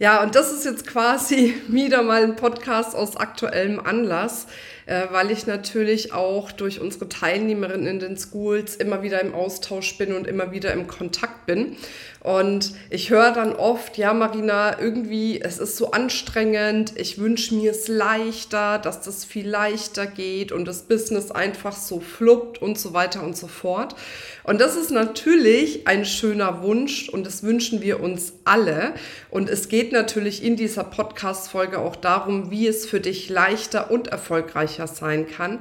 Ja, und das ist jetzt quasi wieder mal ein Podcast aus aktuellem Anlass, äh, weil ich natürlich auch durch unsere Teilnehmerinnen in den Schools immer wieder im Austausch bin und immer wieder im Kontakt bin. Und ich höre dann oft, ja, Marina, irgendwie, es ist so anstrengend, ich wünsche mir es leichter, dass das viel leichter geht und das Business einfach so fluppt und so weiter und so fort. Und das ist natürlich ein schöner Wunsch und das wünschen wir uns alle. Und es geht natürlich in dieser Podcast-Folge auch darum, wie es für dich leichter und erfolgreicher sein kann.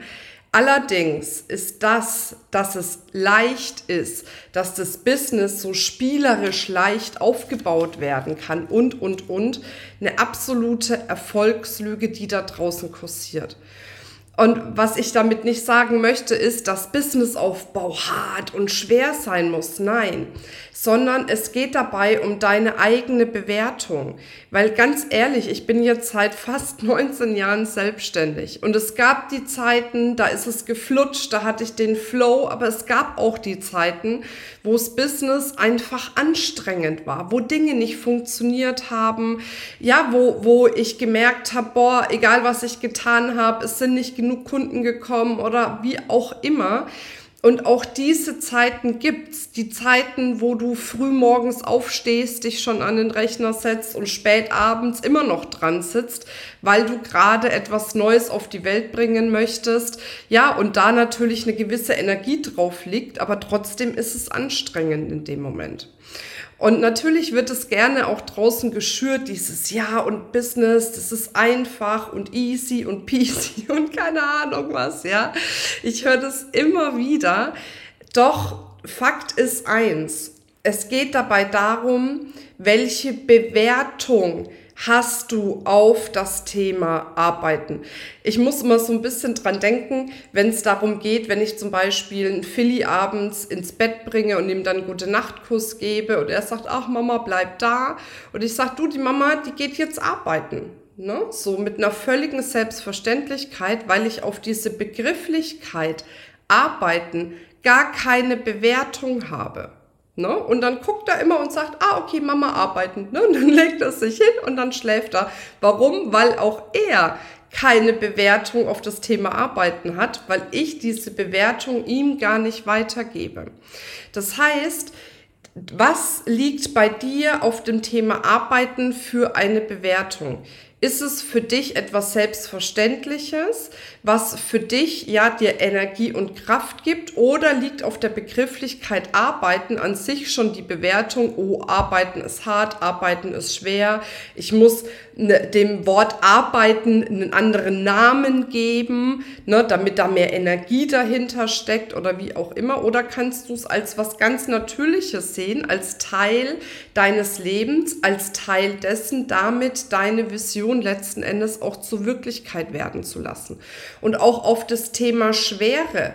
Allerdings ist das, dass es leicht ist, dass das Business so spielerisch leicht aufgebaut werden kann und, und, und, eine absolute Erfolgslüge, die da draußen kursiert. Und was ich damit nicht sagen möchte, ist, dass Businessaufbau hart und schwer sein muss. Nein, sondern es geht dabei um deine eigene Bewertung. Weil ganz ehrlich, ich bin jetzt seit fast 19 Jahren selbstständig und es gab die Zeiten, da ist es geflutscht, da hatte ich den Flow, aber es gab auch die Zeiten, wo das Business einfach anstrengend war, wo Dinge nicht funktioniert haben, ja, wo, wo ich gemerkt habe, boah, egal was ich getan habe, es sind nicht genug Kunden gekommen oder wie auch immer. Und auch diese Zeiten gibt's. Die Zeiten, wo du früh morgens aufstehst, dich schon an den Rechner setzt und spät abends immer noch dran sitzt, weil du gerade etwas Neues auf die Welt bringen möchtest. Ja, und da natürlich eine gewisse Energie drauf liegt, aber trotzdem ist es anstrengend in dem Moment. Und natürlich wird es gerne auch draußen geschürt, dieses Ja und Business, das ist einfach und easy und peasy und keine Ahnung was, ja. Ich höre das immer wieder. Doch Fakt ist eins, es geht dabei darum, welche Bewertung hast du auf das Thema Arbeiten? Ich muss immer so ein bisschen dran denken, wenn es darum geht, wenn ich zum Beispiel einen Philly abends ins Bett bringe und ihm dann gute Nachtkuss gebe und er sagt, ach Mama, bleib da. Und ich sage, du, die Mama, die geht jetzt arbeiten. Ne? So mit einer völligen Selbstverständlichkeit, weil ich auf diese Begrifflichkeit arbeiten gar keine Bewertung habe. Ne? Und dann guckt er immer und sagt, ah, okay, Mama arbeiten. Ne? Und dann legt er sich hin und dann schläft er. Warum? Weil auch er keine Bewertung auf das Thema Arbeiten hat, weil ich diese Bewertung ihm gar nicht weitergebe. Das heißt, was liegt bei dir auf dem Thema Arbeiten für eine Bewertung? Ist es für dich etwas Selbstverständliches, was für dich ja dir Energie und Kraft gibt? Oder liegt auf der Begrifflichkeit Arbeiten an sich schon die Bewertung, oh, Arbeiten ist hart, Arbeiten ist schwer, ich muss ne, dem Wort Arbeiten einen anderen Namen geben, ne, damit da mehr Energie dahinter steckt oder wie auch immer, oder kannst du es als was ganz Natürliches sehen, als Teil deines Lebens, als Teil dessen, damit deine Vision letzten Endes auch zur Wirklichkeit werden zu lassen und auch auf das Thema Schwere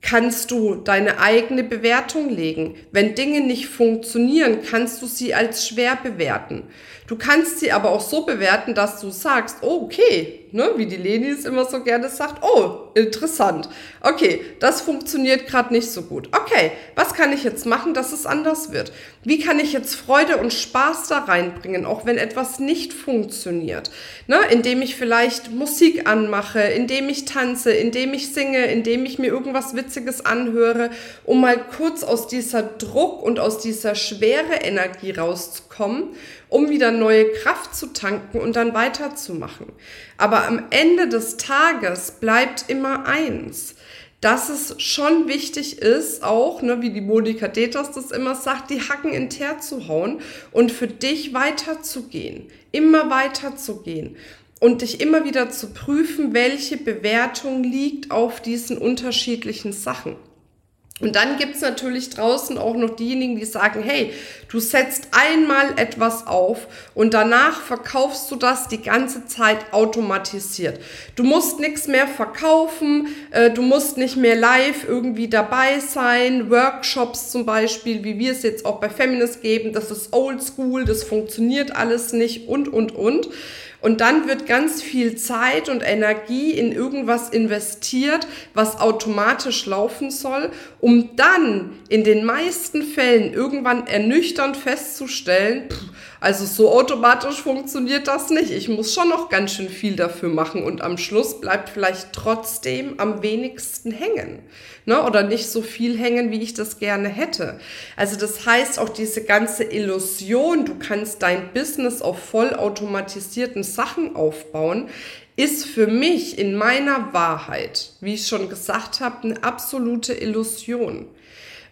kannst du deine eigene Bewertung legen. Wenn Dinge nicht funktionieren, kannst du sie als schwer bewerten. Du kannst sie aber auch so bewerten, dass du sagst, oh, okay, ne, wie die Leni es immer so gerne sagt, oh, interessant. Okay, das funktioniert gerade nicht so gut. Okay, was kann ich jetzt machen, dass es anders wird? Wie kann ich jetzt Freude und Spaß da reinbringen, auch wenn etwas nicht funktioniert? Ne, indem ich vielleicht Musik anmache, indem ich tanze, indem ich singe, indem ich mir irgendwas Witziges anhöre, um mal kurz aus dieser Druck und aus dieser schwere Energie rauszukommen um wieder neue Kraft zu tanken und dann weiterzumachen. Aber am Ende des Tages bleibt immer eins, dass es schon wichtig ist, auch, ne, wie die Monika Deters das immer sagt, die Hacken in Teer zu hauen und für dich weiterzugehen, immer weiterzugehen und dich immer wieder zu prüfen, welche Bewertung liegt auf diesen unterschiedlichen Sachen. Und dann gibt's natürlich draußen auch noch diejenigen, die sagen, hey, du setzt einmal etwas auf und danach verkaufst du das die ganze Zeit automatisiert. Du musst nichts mehr verkaufen, äh, du musst nicht mehr live irgendwie dabei sein, Workshops zum Beispiel, wie wir es jetzt auch bei Feminist geben, das ist oldschool, das funktioniert alles nicht und, und, und. Und dann wird ganz viel Zeit und Energie in irgendwas investiert, was automatisch laufen soll, um dann in den meisten Fällen irgendwann ernüchternd festzustellen, pff, also so automatisch funktioniert das nicht. Ich muss schon noch ganz schön viel dafür machen und am Schluss bleibt vielleicht trotzdem am wenigsten hängen. Ne? Oder nicht so viel hängen, wie ich das gerne hätte. Also das heißt auch diese ganze Illusion, du kannst dein Business auf vollautomatisierten Sachen aufbauen, ist für mich in meiner Wahrheit, wie ich schon gesagt habe, eine absolute Illusion.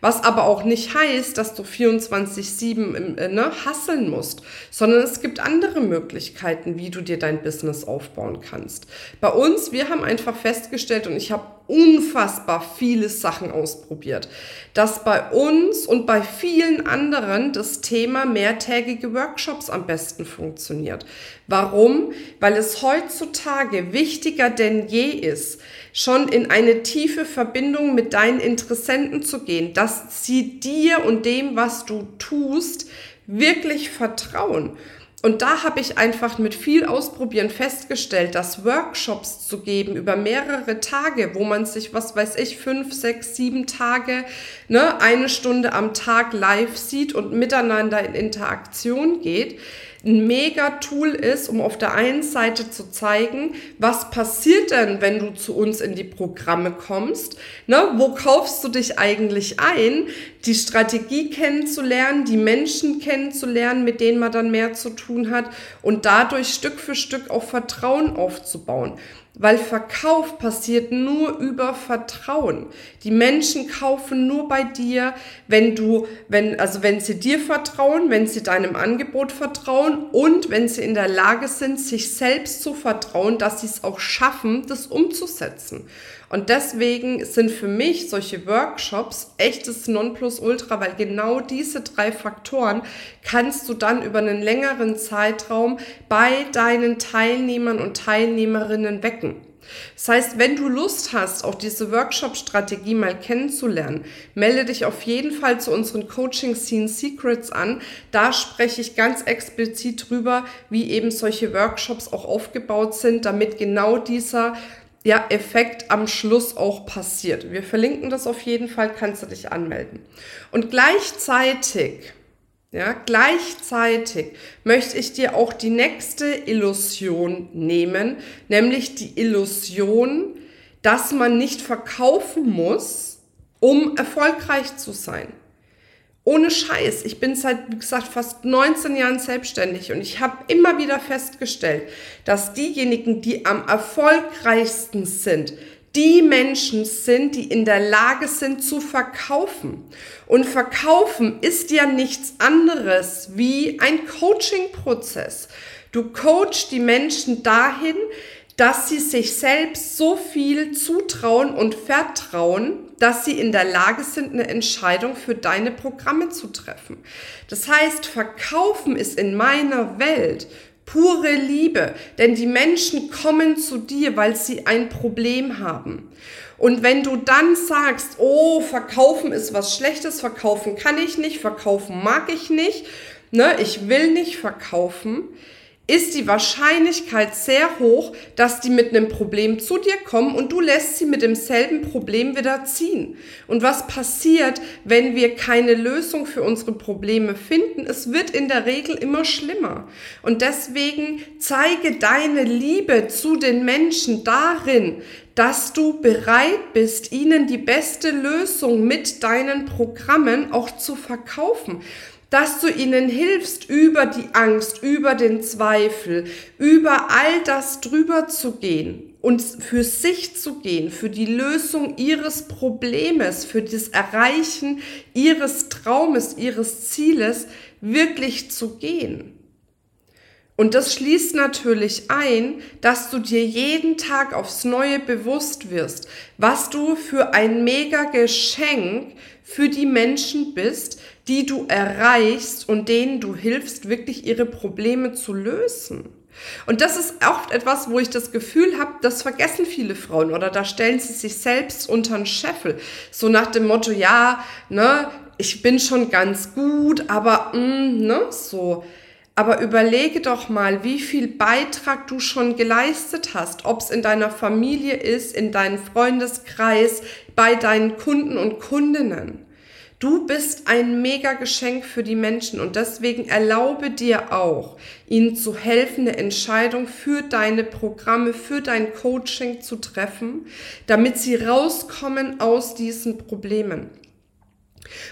Was aber auch nicht heißt, dass du 24-7 äh, ne, hasseln musst, sondern es gibt andere Möglichkeiten, wie du dir dein Business aufbauen kannst. Bei uns, wir haben einfach festgestellt und ich habe unfassbar viele Sachen ausprobiert, dass bei uns und bei vielen anderen das Thema mehrtägige Workshops am besten funktioniert. Warum? Weil es heutzutage wichtiger denn je ist, schon in eine tiefe Verbindung mit deinen Interessenten zu gehen, dass sie dir und dem, was du tust, wirklich vertrauen. Und da habe ich einfach mit viel Ausprobieren festgestellt, dass Workshops zu geben über mehrere Tage, wo man sich, was weiß ich, fünf, sechs, sieben Tage, ne, eine Stunde am Tag live sieht und miteinander in Interaktion geht, ein mega Tool ist, um auf der einen Seite zu zeigen, was passiert denn, wenn du zu uns in die Programme kommst? Ne? Wo kaufst du dich eigentlich ein? Die Strategie kennenzulernen, die Menschen kennenzulernen, mit denen man dann mehr zu tun hat und dadurch Stück für Stück auch Vertrauen aufzubauen. Weil Verkauf passiert nur über Vertrauen. Die Menschen kaufen nur bei dir, wenn du, wenn, also wenn sie dir vertrauen, wenn sie deinem Angebot vertrauen und wenn sie in der Lage sind, sich selbst zu vertrauen, dass sie es auch schaffen, das umzusetzen. Und deswegen sind für mich solche Workshops echtes Nonplusultra, weil genau diese drei Faktoren kannst du dann über einen längeren Zeitraum bei deinen Teilnehmern und Teilnehmerinnen wecken. Das heißt, wenn du Lust hast, auch diese Workshop-Strategie mal kennenzulernen, melde dich auf jeden Fall zu unseren Coaching Scene Secrets an. Da spreche ich ganz explizit drüber, wie eben solche Workshops auch aufgebaut sind, damit genau dieser ja, Effekt am Schluss auch passiert. Wir verlinken das auf jeden Fall, kannst du dich anmelden. Und gleichzeitig, ja, gleichzeitig möchte ich dir auch die nächste Illusion nehmen, nämlich die Illusion, dass man nicht verkaufen muss, um erfolgreich zu sein. Ohne Scheiß, ich bin seit, wie gesagt, fast 19 Jahren selbstständig und ich habe immer wieder festgestellt, dass diejenigen, die am erfolgreichsten sind, die Menschen sind, die in der Lage sind zu verkaufen. Und verkaufen ist ja nichts anderes wie ein Coaching-Prozess. Du coachst die Menschen dahin, dass sie sich selbst so viel zutrauen und vertrauen, dass sie in der Lage sind, eine Entscheidung für deine Programme zu treffen. Das heißt, verkaufen ist in meiner Welt pure Liebe, denn die Menschen kommen zu dir, weil sie ein Problem haben. Und wenn du dann sagst, oh, verkaufen ist was Schlechtes, verkaufen kann ich nicht, verkaufen mag ich nicht, ne, ich will nicht verkaufen, ist die Wahrscheinlichkeit sehr hoch, dass die mit einem Problem zu dir kommen und du lässt sie mit demselben Problem wieder ziehen. Und was passiert, wenn wir keine Lösung für unsere Probleme finden? Es wird in der Regel immer schlimmer. Und deswegen zeige deine Liebe zu den Menschen darin, dass du bereit bist, ihnen die beste Lösung mit deinen Programmen auch zu verkaufen dass du ihnen hilfst, über die Angst, über den Zweifel, über all das drüber zu gehen und für sich zu gehen, für die Lösung ihres Problems, für das Erreichen ihres Traumes, ihres Zieles wirklich zu gehen. Und das schließt natürlich ein, dass du dir jeden Tag aufs Neue bewusst wirst, was du für ein mega Geschenk für die Menschen bist, die du erreichst und denen du hilfst, wirklich ihre Probleme zu lösen. Und das ist oft etwas, wo ich das Gefühl habe, das vergessen viele Frauen oder da stellen sie sich selbst unter den Scheffel. So nach dem Motto, ja, ne, ich bin schon ganz gut, aber mh, mm, ne, so. Aber überlege doch mal, wie viel Beitrag du schon geleistet hast, ob es in deiner Familie ist, in deinem Freundeskreis, bei deinen Kunden und Kundinnen. Du bist ein mega Geschenk für die Menschen und deswegen erlaube dir auch, ihnen zu helfen, eine Entscheidung für deine Programme, für dein Coaching zu treffen, damit sie rauskommen aus diesen Problemen.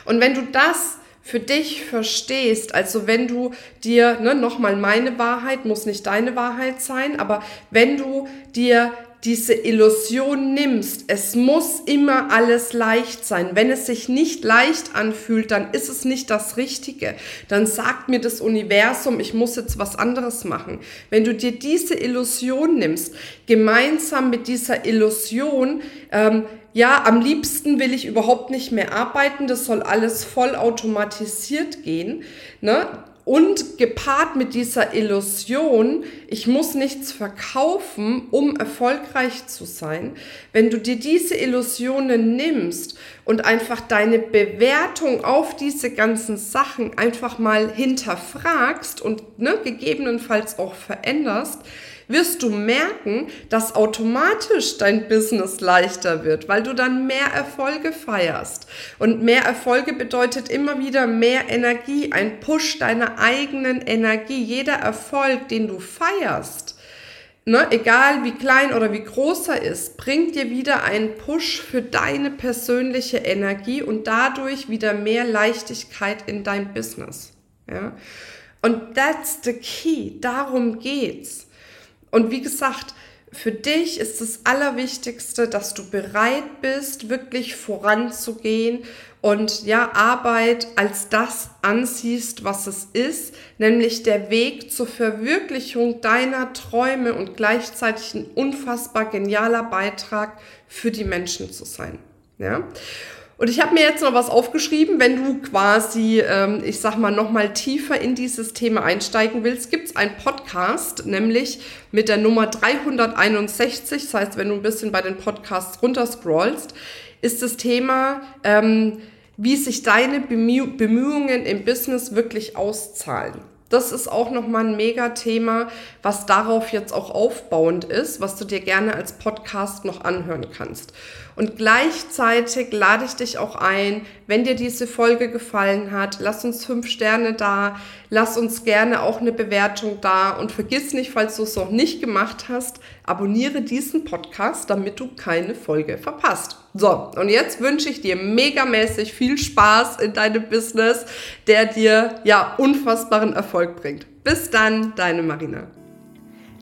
Und wenn du das für dich verstehst, also wenn du dir, ne, nochmal meine Wahrheit, muss nicht deine Wahrheit sein, aber wenn du dir diese Illusion nimmst, es muss immer alles leicht sein. Wenn es sich nicht leicht anfühlt, dann ist es nicht das Richtige. Dann sagt mir das Universum, ich muss jetzt was anderes machen. Wenn du dir diese Illusion nimmst, gemeinsam mit dieser Illusion, ähm, ja, am liebsten will ich überhaupt nicht mehr arbeiten, das soll alles voll automatisiert gehen. Ne? Und gepaart mit dieser Illusion, ich muss nichts verkaufen, um erfolgreich zu sein, wenn du dir diese Illusionen nimmst und einfach deine Bewertung auf diese ganzen Sachen einfach mal hinterfragst und ne, gegebenenfalls auch veränderst, wirst du merken, dass automatisch dein Business leichter wird, weil du dann mehr Erfolge feierst. Und mehr Erfolge bedeutet immer wieder mehr Energie, ein Push deiner eigenen Energie. Jeder Erfolg, den du feierst, ne, egal wie klein oder wie groß er ist, bringt dir wieder einen Push für deine persönliche Energie und dadurch wieder mehr Leichtigkeit in dein Business. Ja? Und that's the key. Darum geht's. Und wie gesagt, für dich ist das Allerwichtigste, dass du bereit bist, wirklich voranzugehen und ja, Arbeit als das ansiehst, was es ist, nämlich der Weg zur Verwirklichung deiner Träume und gleichzeitig ein unfassbar genialer Beitrag für die Menschen zu sein. Ja? Und ich habe mir jetzt noch was aufgeschrieben, wenn du quasi, ähm, ich sag mal, noch mal tiefer in dieses Thema einsteigen willst, gibt es einen Podcast, nämlich mit der Nummer 361. Das heißt, wenn du ein bisschen bei den Podcasts runterscrollst, ist das Thema, ähm, wie sich deine Bemühungen im Business wirklich auszahlen. Das ist auch nochmal ein Mega-Thema, was darauf jetzt auch aufbauend ist, was du dir gerne als Podcast noch anhören kannst. Und gleichzeitig lade ich dich auch ein, wenn dir diese Folge gefallen hat, lass uns fünf Sterne da, lass uns gerne auch eine Bewertung da und vergiss nicht, falls du es noch nicht gemacht hast, abonniere diesen Podcast, damit du keine Folge verpasst. So, und jetzt wünsche ich dir megamäßig viel Spaß in deinem Business, der dir ja unfassbaren Erfolg bringt. Bis dann, deine Marina.